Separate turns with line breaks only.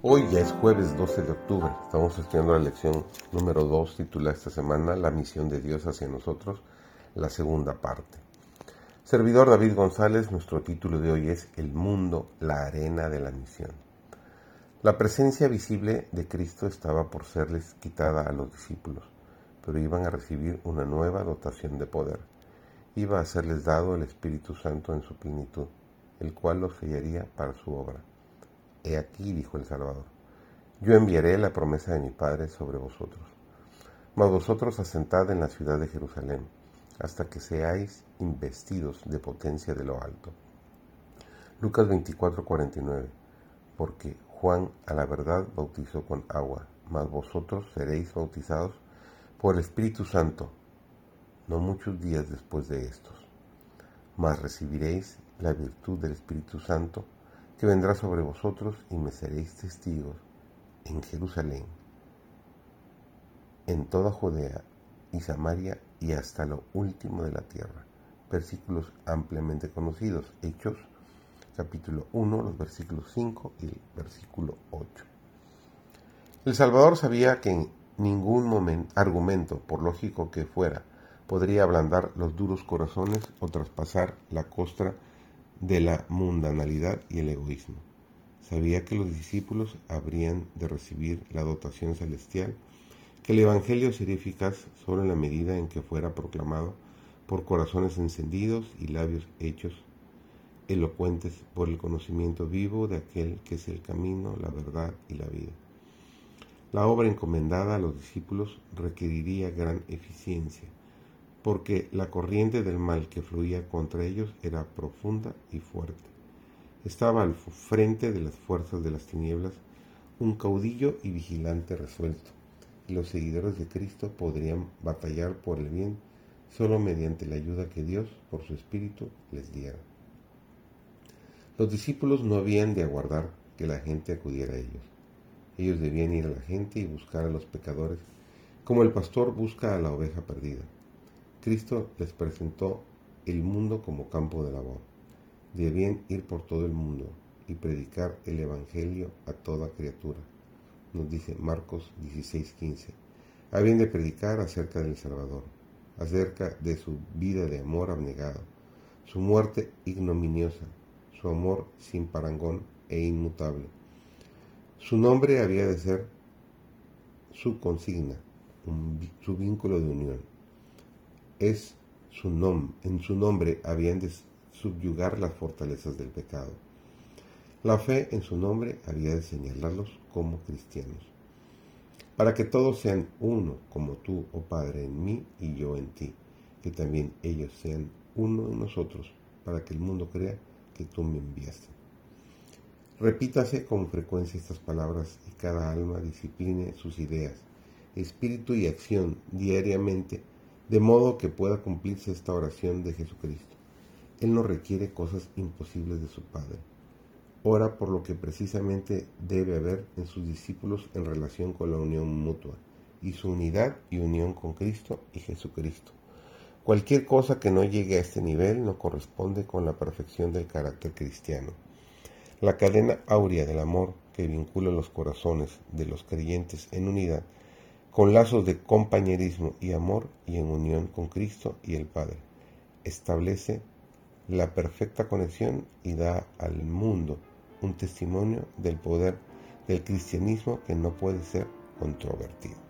Hoy ya es jueves 12 de octubre. Estamos estudiando la lección número 2 titulada esta semana La misión de Dios hacia nosotros, la segunda parte. Servidor David González, nuestro título de hoy es El mundo, la arena de la misión. La presencia visible de Cristo estaba por serles quitada a los discípulos, pero iban a recibir una nueva dotación de poder. Iba a serles dado el Espíritu Santo en su plenitud, el cual los sellaría para su obra. He aquí, dijo el Salvador, yo enviaré la promesa de mi Padre sobre vosotros. Mas vosotros asentad en la ciudad de Jerusalén, hasta que seáis investidos de potencia de lo alto. Lucas 24, 49. Porque Juan a la verdad bautizó con agua, mas vosotros seréis bautizados por el Espíritu Santo, no muchos días después de estos. Mas recibiréis la virtud del Espíritu Santo, que vendrá sobre vosotros y me seréis testigos en Jerusalén, en toda Judea y Samaria y hasta lo último de la tierra. Versículos ampliamente conocidos, Hechos capítulo 1, los versículos 5 y el versículo 8. El Salvador sabía que en ningún momento, argumento, por lógico que fuera, podría ablandar los duros corazones o traspasar la costra de la mundanalidad y el egoísmo. Sabía que los discípulos habrían de recibir la dotación celestial, que el Evangelio sería eficaz solo en la medida en que fuera proclamado por corazones encendidos y labios hechos elocuentes por el conocimiento vivo de aquel que es el camino, la verdad y la vida. La obra encomendada a los discípulos requeriría gran eficiencia, porque la corriente del mal que fluía contra ellos era profunda y fuerte. Estaba al frente de las fuerzas de las tinieblas un caudillo y vigilante resuelto, y los seguidores de Cristo podrían batallar por el bien solo mediante la ayuda que Dios, por su Espíritu, les diera. Los discípulos no habían de aguardar que la gente acudiera a ellos. Ellos debían ir a la gente y buscar a los pecadores, como el pastor busca a la oveja perdida. Cristo les presentó el mundo como campo de labor. Debían ir por todo el mundo y predicar el Evangelio a toda criatura, nos dice Marcos 16:15. Habían de predicar acerca del Salvador, acerca de su vida de amor abnegado, su muerte ignominiosa, su amor sin parangón e inmutable. Su nombre había de ser su consigna, su vínculo de unión. Es su nombre, en su nombre habían de subyugar las fortalezas del pecado. La fe en su nombre había de señalarlos como cristianos, para que todos sean uno, como tú, oh Padre, en mí y yo en ti, que también ellos sean uno en nosotros, para que el mundo crea que tú me enviaste. Repítase con frecuencia estas palabras y cada alma discipline sus ideas, espíritu y acción diariamente, de modo que pueda cumplirse esta oración de Jesucristo. Él no requiere cosas imposibles de su Padre. Ora por lo que precisamente debe haber en sus discípulos en relación con la unión mutua y su unidad y unión con Cristo y Jesucristo. Cualquier cosa que no llegue a este nivel no corresponde con la perfección del carácter cristiano. La cadena áurea del amor que vincula los corazones de los creyentes en unidad, con lazos de compañerismo y amor y en unión con Cristo y el Padre, establece la perfecta conexión y da al mundo un testimonio del poder del cristianismo que no puede ser controvertido.